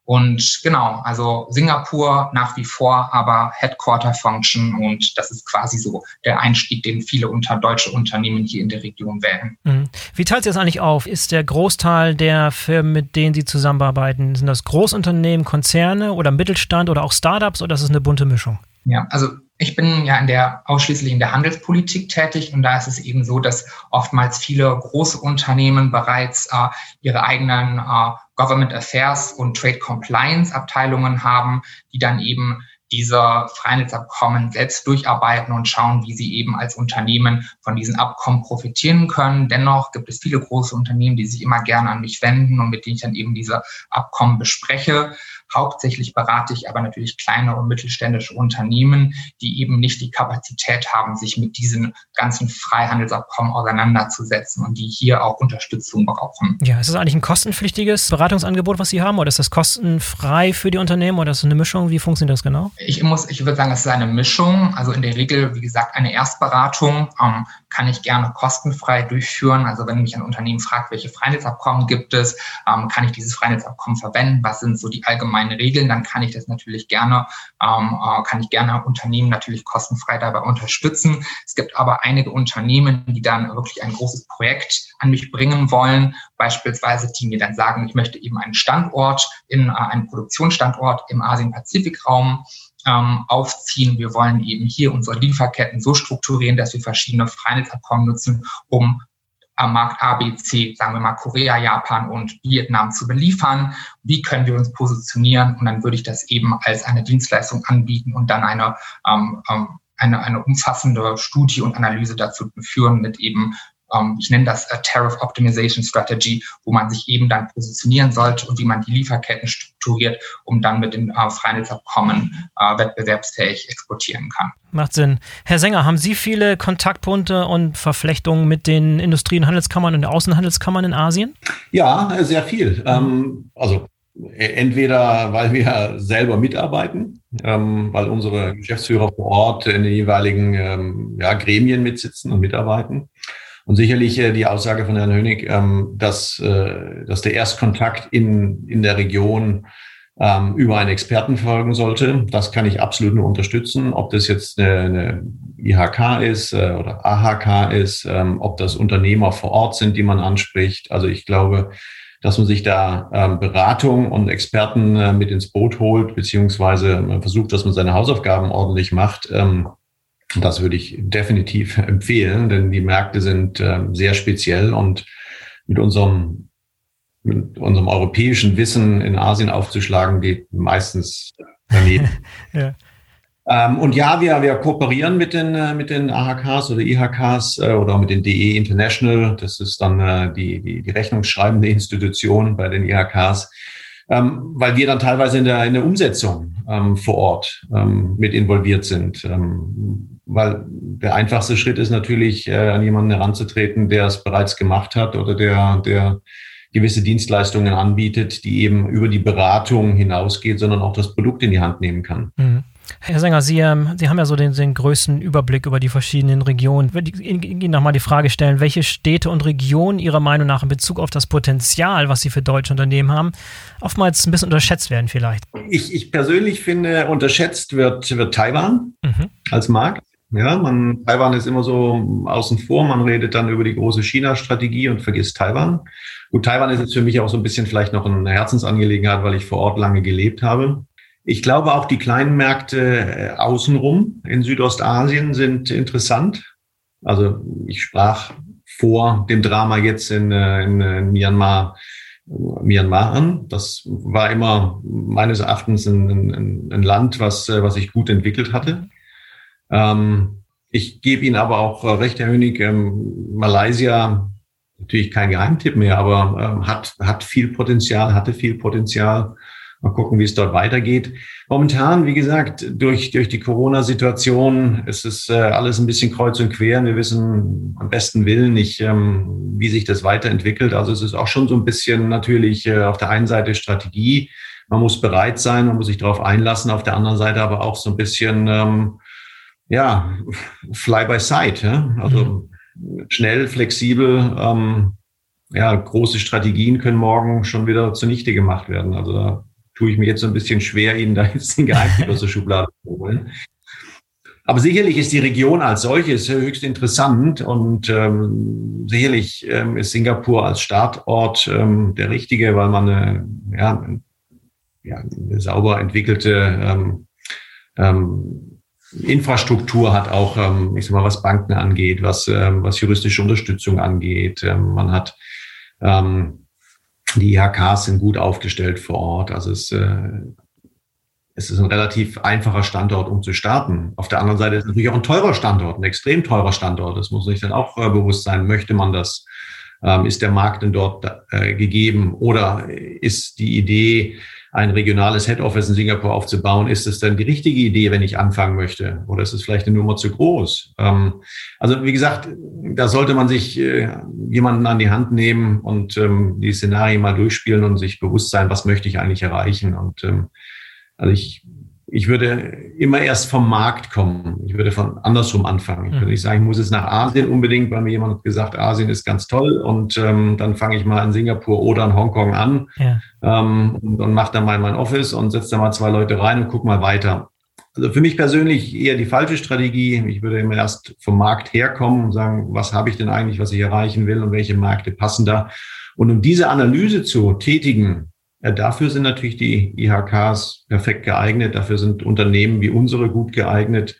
und genau, also Singapur nach wie vor, aber Headquarter Function und das ist quasi so der Einstieg, den viele unter deutsche Unternehmen hier in der Region wählen. Mhm. Wie teilt sich das eigentlich auf? Ist der Großteil der Firmen, mit denen Sie zusammenarbeiten, sind das Großunternehmen, Konzerne oder Mittelstand oder auch Startups oder ist es eine bunte Mischung? Ja, also ich bin ja in der ausschließlich in der Handelspolitik tätig und da ist es eben so, dass oftmals viele große Unternehmen bereits äh, ihre eigenen äh, Government Affairs und Trade Compliance Abteilungen haben, die dann eben diese Freihandelsabkommen selbst durcharbeiten und schauen, wie sie eben als Unternehmen von diesen Abkommen profitieren können. Dennoch gibt es viele große Unternehmen, die sich immer gerne an mich wenden und mit denen ich dann eben diese Abkommen bespreche. Hauptsächlich berate ich aber natürlich kleine und mittelständische Unternehmen, die eben nicht die Kapazität haben, sich mit diesen ganzen Freihandelsabkommen auseinanderzusetzen und die hier auch Unterstützung brauchen. Ja, ist das eigentlich ein kostenpflichtiges Beratungsangebot, was Sie haben, oder ist das kostenfrei für die Unternehmen oder ist das eine Mischung? Wie funktioniert das genau? Ich muss, ich würde sagen, es ist eine Mischung. Also in der Regel, wie gesagt, eine Erstberatung ähm, kann ich gerne kostenfrei durchführen. Also wenn mich ein Unternehmen fragt, welche Freihandelsabkommen gibt es, ähm, kann ich dieses Freihandelsabkommen verwenden? Was sind so die allgemeinen meine Regeln, dann kann ich das natürlich gerne, ähm, äh, kann ich gerne Unternehmen natürlich kostenfrei dabei unterstützen. Es gibt aber einige Unternehmen, die dann wirklich ein großes Projekt an mich bringen wollen, beispielsweise die mir dann sagen, ich möchte eben einen Standort in äh, einen Produktionsstandort im Asien-Pazifik-Raum ähm, aufziehen. Wir wollen eben hier unsere Lieferketten so strukturieren, dass wir verschiedene Freihandelsabkommen nutzen, um am Markt A, B, C, sagen wir mal Korea, Japan und Vietnam zu beliefern. Wie können wir uns positionieren? Und dann würde ich das eben als eine Dienstleistung anbieten und dann eine, ähm, ähm eine, eine umfassende Studie und Analyse dazu führen mit eben ich nenne das a Tariff Optimization Strategy, wo man sich eben dann positionieren sollte und wie man die Lieferketten strukturiert, um dann mit den äh, Freihandelsabkommen äh, wettbewerbsfähig exportieren kann. Macht Sinn. Herr Sänger, haben Sie viele Kontaktpunkte und Verflechtungen mit den Industrie- und Handelskammern und den Außenhandelskammern in Asien? Ja, sehr viel. Ähm, also äh, entweder weil wir selber mitarbeiten, ähm, weil unsere Geschäftsführer vor Ort in den jeweiligen ähm, ja, Gremien mitsitzen und mitarbeiten. Und sicherlich äh, die Aussage von Herrn Hönig, ähm, dass, äh, dass der Erstkontakt in, in der Region ähm, über einen Experten folgen sollte. Das kann ich absolut nur unterstützen. Ob das jetzt eine, eine IHK ist äh, oder AHK ist, ähm, ob das Unternehmer vor Ort sind, die man anspricht. Also ich glaube, dass man sich da ähm, Beratung und Experten äh, mit ins Boot holt, beziehungsweise man versucht, dass man seine Hausaufgaben ordentlich macht. Ähm, das würde ich definitiv empfehlen, denn die Märkte sind äh, sehr speziell und mit unserem, mit unserem europäischen Wissen in Asien aufzuschlagen, geht meistens daneben. ja. Ähm, und ja, wir, wir kooperieren mit den, äh, mit den AHKs oder IHKs äh, oder mit den DE International. Das ist dann äh, die, die, die rechnungsschreibende Institution bei den IHKs ähm, weil wir dann teilweise in der, in der Umsetzung ähm, vor Ort ähm, mit involviert sind. Ähm, weil der einfachste Schritt ist natürlich, äh, an jemanden heranzutreten, der es bereits gemacht hat oder der, der gewisse Dienstleistungen anbietet, die eben über die Beratung hinausgeht, sondern auch das Produkt in die Hand nehmen kann. Mhm. Herr Sänger, Sie, ähm, Sie haben ja so den, den, größten Überblick über die verschiedenen Regionen. Ich würde Ihnen nochmal die Frage stellen, welche Städte und Regionen Ihrer Meinung nach in Bezug auf das Potenzial, was Sie für deutsche Unternehmen haben, oftmals ein bisschen unterschätzt werden vielleicht? Ich, ich persönlich finde, unterschätzt wird, wird Taiwan mhm. als Markt. Ja, man, Taiwan ist immer so außen vor. Man redet dann über die große China-Strategie und vergisst Taiwan. Gut, Taiwan ist jetzt für mich auch so ein bisschen vielleicht noch eine Herzensangelegenheit, weil ich vor Ort lange gelebt habe. Ich glaube, auch die kleinen Märkte äh, außenrum in Südostasien sind interessant. Also ich sprach vor dem Drama jetzt in, äh, in, in Myanmar, Myanmar an. Das war immer meines Erachtens ein, ein, ein Land, was, äh, was sich gut entwickelt hatte. Ähm, ich gebe Ihnen aber auch recht, Herr Hönig, ähm, Malaysia, natürlich kein Geheimtipp mehr, aber ähm, hat, hat viel Potenzial, hatte viel Potenzial. Mal gucken, wie es dort weitergeht. Momentan, wie gesagt, durch, durch die Corona-Situation ist es äh, alles ein bisschen kreuz und quer. Wir wissen am besten Willen nicht, ähm, wie sich das weiterentwickelt. Also es ist auch schon so ein bisschen natürlich äh, auf der einen Seite Strategie. Man muss bereit sein, man muss sich darauf einlassen. Auf der anderen Seite aber auch so ein bisschen, ähm, ja, fly by side. Ja? Also mhm. schnell, flexibel. Ähm, ja, große Strategien können morgen schon wieder zunichte gemacht werden. Also tue ich mir jetzt so ein bisschen schwer, Ihnen da jetzt den Geheimtipp aus der Schublade zu holen. Aber sicherlich ist die Region als solches höchst interessant und ähm, sicherlich ähm, ist Singapur als Startort ähm, der richtige, weil man eine, ja, ja, eine sauber entwickelte ähm, ähm, Infrastruktur hat, auch ähm, ich sag mal, was Banken angeht, was, ähm, was juristische Unterstützung angeht. Ähm, man hat ähm, die IHKs sind gut aufgestellt vor Ort. Also es, äh, es ist ein relativ einfacher Standort, um zu starten. Auf der anderen Seite ist es natürlich auch ein teurer Standort, ein extrem teurer Standort. Das muss sich dann auch äh, bewusst sein. Möchte man das? Ähm, ist der Markt denn dort äh, gegeben? Oder ist die Idee, ein regionales Head Office in Singapur aufzubauen, ist es dann die richtige Idee, wenn ich anfangen möchte? Oder ist es vielleicht eine Nummer zu groß? Ähm, also wie gesagt, da sollte man sich äh, jemanden an die Hand nehmen und ähm, die Szenarien mal durchspielen und sich bewusst sein, was möchte ich eigentlich erreichen? Und also ich ich würde immer erst vom Markt kommen. Ich würde von andersrum anfangen. Ich würde nicht sagen, ich muss jetzt nach Asien unbedingt, weil mir jemand gesagt, Asien ist ganz toll und ähm, dann fange ich mal in Singapur oder in Hongkong an ja. ähm, und, und mache dann mal mein Office und setze da mal zwei Leute rein und guck mal weiter. Also für mich persönlich eher die falsche Strategie. Ich würde immer erst vom Markt herkommen und sagen, was habe ich denn eigentlich, was ich erreichen will und welche Märkte passen da. Und um diese Analyse zu tätigen, dafür sind natürlich die IHKs perfekt geeignet. Dafür sind Unternehmen wie unsere gut geeignet,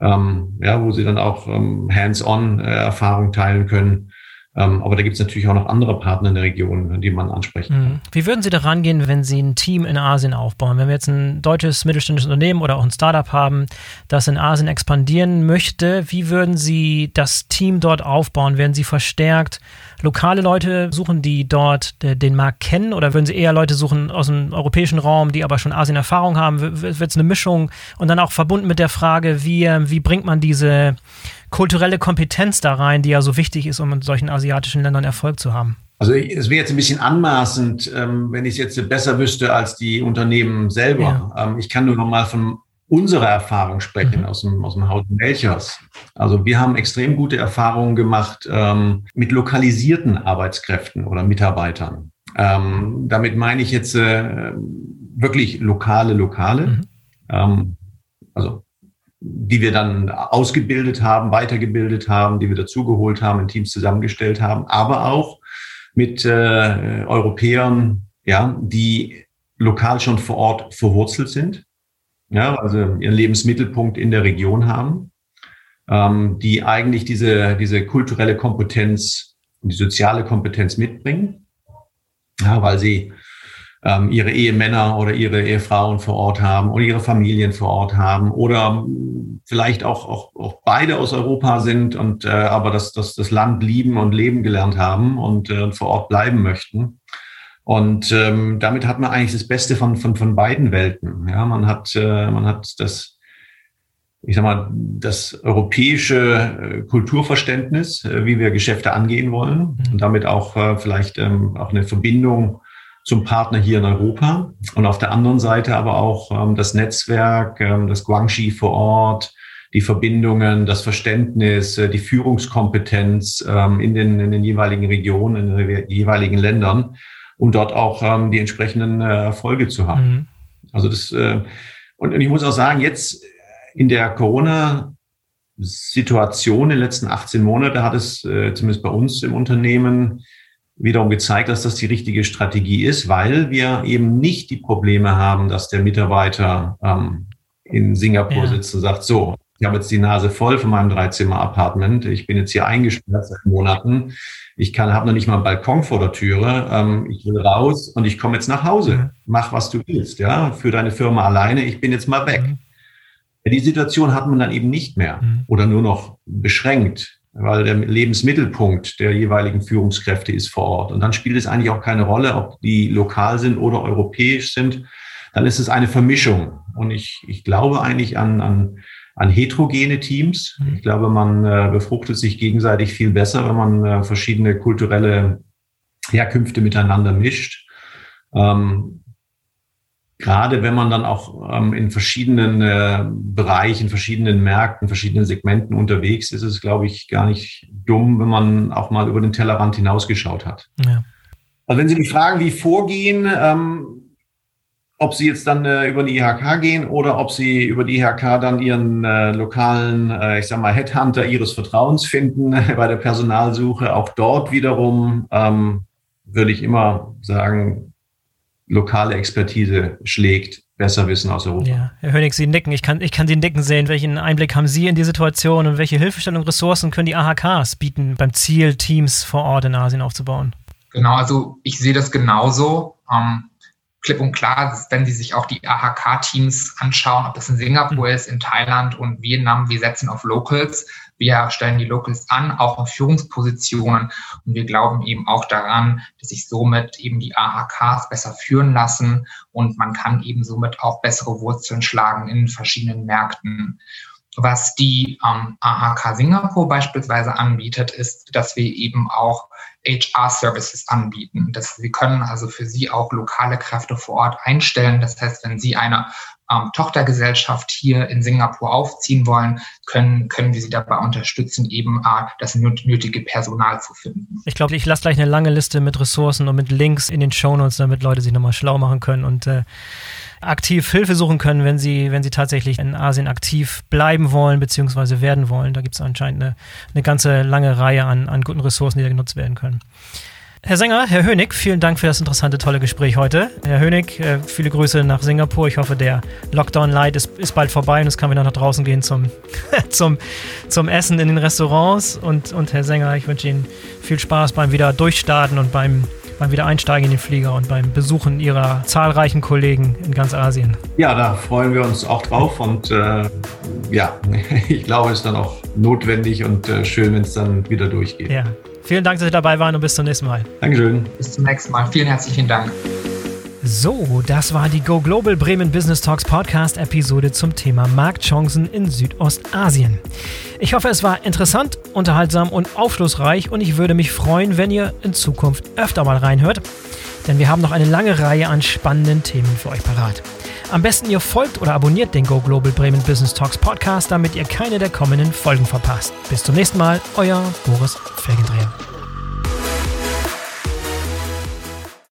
ähm, ja, wo sie dann auch ähm, hands-on äh, teilen können. Ähm, aber da gibt es natürlich auch noch andere Partner in der Region, die man ansprechen kann. Mhm. Wie würden Sie da rangehen, wenn Sie ein Team in Asien aufbauen? Wenn wir jetzt ein deutsches mittelständisches Unternehmen oder auch ein Startup haben, das in Asien expandieren möchte, wie würden Sie das Team dort aufbauen? Werden Sie verstärkt lokale Leute suchen, die dort den Markt kennen? Oder würden Sie eher Leute suchen aus dem europäischen Raum, die aber schon Asien-Erfahrung haben? Wird es eine Mischung? Und dann auch verbunden mit der Frage, wie, wie bringt man diese kulturelle Kompetenz da rein, die ja so wichtig ist, um in solchen asiatischen Ländern Erfolg zu haben? Also es wäre jetzt ein bisschen anmaßend, ähm, wenn ich es jetzt besser wüsste als die Unternehmen selber. Ja. Ähm, ich kann nur noch mal von unserer Erfahrung sprechen mhm. aus dem, aus dem Haus Melchers. Also wir haben extrem gute Erfahrungen gemacht ähm, mit lokalisierten Arbeitskräften oder Mitarbeitern. Ähm, damit meine ich jetzt äh, wirklich lokale Lokale. Mhm. Ähm, also die wir dann ausgebildet haben, weitergebildet haben, die wir dazugeholt haben, in Teams zusammengestellt haben, aber auch mit äh, Europäern, ja, die lokal schon vor Ort verwurzelt sind, ja, also ihren Lebensmittelpunkt in der Region haben, ähm, die eigentlich diese, diese kulturelle Kompetenz und die soziale Kompetenz mitbringen, ja, weil sie ähm, ihre Ehemänner oder ihre Ehefrauen vor Ort haben oder ihre Familien vor Ort haben oder vielleicht auch, auch, auch beide aus Europa sind und äh, aber das, das, das Land lieben und leben gelernt haben und äh, vor Ort bleiben möchten. Und ähm, damit hat man eigentlich das Beste von, von, von beiden Welten. Ja, man hat, äh, man hat das, ich sag mal, das europäische äh, Kulturverständnis, äh, wie wir Geschäfte angehen wollen mhm. und damit auch äh, vielleicht ähm, auch eine Verbindung zum Partner hier in Europa und auf der anderen Seite aber auch ähm, das Netzwerk, ähm, das Guangxi vor Ort, die Verbindungen, das Verständnis, äh, die Führungskompetenz ähm, in, den, in den jeweiligen Regionen, in den jeweiligen Ländern, um dort auch ähm, die entsprechenden äh, Erfolge zu haben. Mhm. Also das äh, und, und ich muss auch sagen, jetzt in der Corona Situation in den letzten 18 Monaten hat es äh, zumindest bei uns im Unternehmen wiederum gezeigt, dass das die richtige Strategie ist, weil wir eben nicht die Probleme haben, dass der Mitarbeiter ähm, in Singapur ja. sitzt und sagt, so, Ich habe jetzt die Nase voll von meinem Dreizimmer-Apartment. Ich bin jetzt hier eingesperrt seit Monaten. Ich kann, habe noch nicht mal einen Balkon vor der Türe. Ähm, ich will raus und ich komme jetzt nach Hause. Mhm. Mach, was du willst, ja, für deine Firma alleine. Ich bin jetzt mal weg. Mhm. Die Situation hat man dann eben nicht mehr mhm. oder nur noch beschränkt, weil der Lebensmittelpunkt der jeweiligen Führungskräfte ist vor Ort. Und dann spielt es eigentlich auch keine Rolle, ob die lokal sind oder europäisch sind. Dann ist es eine Vermischung. Und ich, ich glaube eigentlich an, an, an heterogene Teams. Ich glaube, man äh, befruchtet sich gegenseitig viel besser, wenn man äh, verschiedene kulturelle Herkünfte miteinander mischt. Ähm, gerade wenn man dann auch ähm, in verschiedenen äh, Bereichen, verschiedenen Märkten, verschiedenen Segmenten unterwegs ist, ist es, glaube ich, gar nicht dumm, wenn man auch mal über den Tellerrand hinausgeschaut hat. Ja. Also wenn Sie mich fragen, wie vorgehen, ähm, ob Sie jetzt dann äh, über die IHK gehen oder ob Sie über die IHK dann Ihren äh, lokalen, äh, ich sag mal, Headhunter Ihres Vertrauens finden bei der Personalsuche, auch dort wiederum ähm, würde ich immer sagen, lokale Expertise schlägt, besser Wissen aus Europa. Ja, Herr Hönig, Sie nicken. Ich kann, ich kann Sie nicken sehen. Welchen Einblick haben Sie in die Situation und welche Hilfestellung, Ressourcen können die AHKs bieten, beim Ziel, Teams vor Ort in Asien aufzubauen? Genau, also ich sehe das genauso. Ähm, klipp und klar, wenn Sie sich auch die AHK-Teams anschauen, ob das in Singapur mhm. ist, in Thailand und Vietnam, wir setzen auf Locals. Wir stellen die Locals an, auch auf Führungspositionen. Und wir glauben eben auch daran, dass sich somit eben die AHKs besser führen lassen und man kann eben somit auch bessere Wurzeln schlagen in verschiedenen Märkten. Was die ähm, AHK Singapur beispielsweise anbietet, ist, dass wir eben auch HR-Services anbieten. Das, wir können also für Sie auch lokale Kräfte vor Ort einstellen. Das heißt, wenn Sie eine ähm, Tochtergesellschaft hier in Singapur aufziehen wollen, können, können wir Sie dabei unterstützen, eben äh, das nötige Personal zu finden. Ich glaube, ich lasse gleich eine lange Liste mit Ressourcen und mit Links in den Shownotes, damit Leute sich nochmal schlau machen können und äh, aktiv Hilfe suchen können, wenn sie, wenn sie tatsächlich in Asien aktiv bleiben wollen bzw. werden wollen. Da gibt es anscheinend eine, eine ganze lange Reihe an, an guten Ressourcen, die da genutzt werden können. Herr Sänger, Herr Hönig, vielen Dank für das interessante, tolle Gespräch heute. Herr Hönig, äh, viele Grüße nach Singapur. Ich hoffe, der Lockdown-Light ist, ist bald vorbei und es kann wieder nach draußen gehen zum, zum, zum Essen in den Restaurants. Und, und Herr Sänger, ich wünsche Ihnen viel Spaß beim wieder Durchstarten und beim beim Wiedereinsteigen in den Flieger und beim Besuchen Ihrer zahlreichen Kollegen in ganz Asien. Ja, da freuen wir uns auch drauf und äh, ja, ich glaube, es ist dann auch notwendig und äh, schön, wenn es dann wieder durchgeht. Ja. Vielen Dank, dass Sie dabei waren und bis zum nächsten Mal. Dankeschön. Bis zum nächsten Mal. Vielen herzlichen Dank. So, das war die Go Global Bremen Business Talks Podcast Episode zum Thema Marktchancen in Südostasien. Ich hoffe, es war interessant, unterhaltsam und aufschlussreich und ich würde mich freuen, wenn ihr in Zukunft öfter mal reinhört, denn wir haben noch eine lange Reihe an spannenden Themen für euch parat. Am besten ihr folgt oder abonniert den Go Global Bremen Business Talks Podcast, damit ihr keine der kommenden Folgen verpasst. Bis zum nächsten Mal, euer Boris Felgendreher.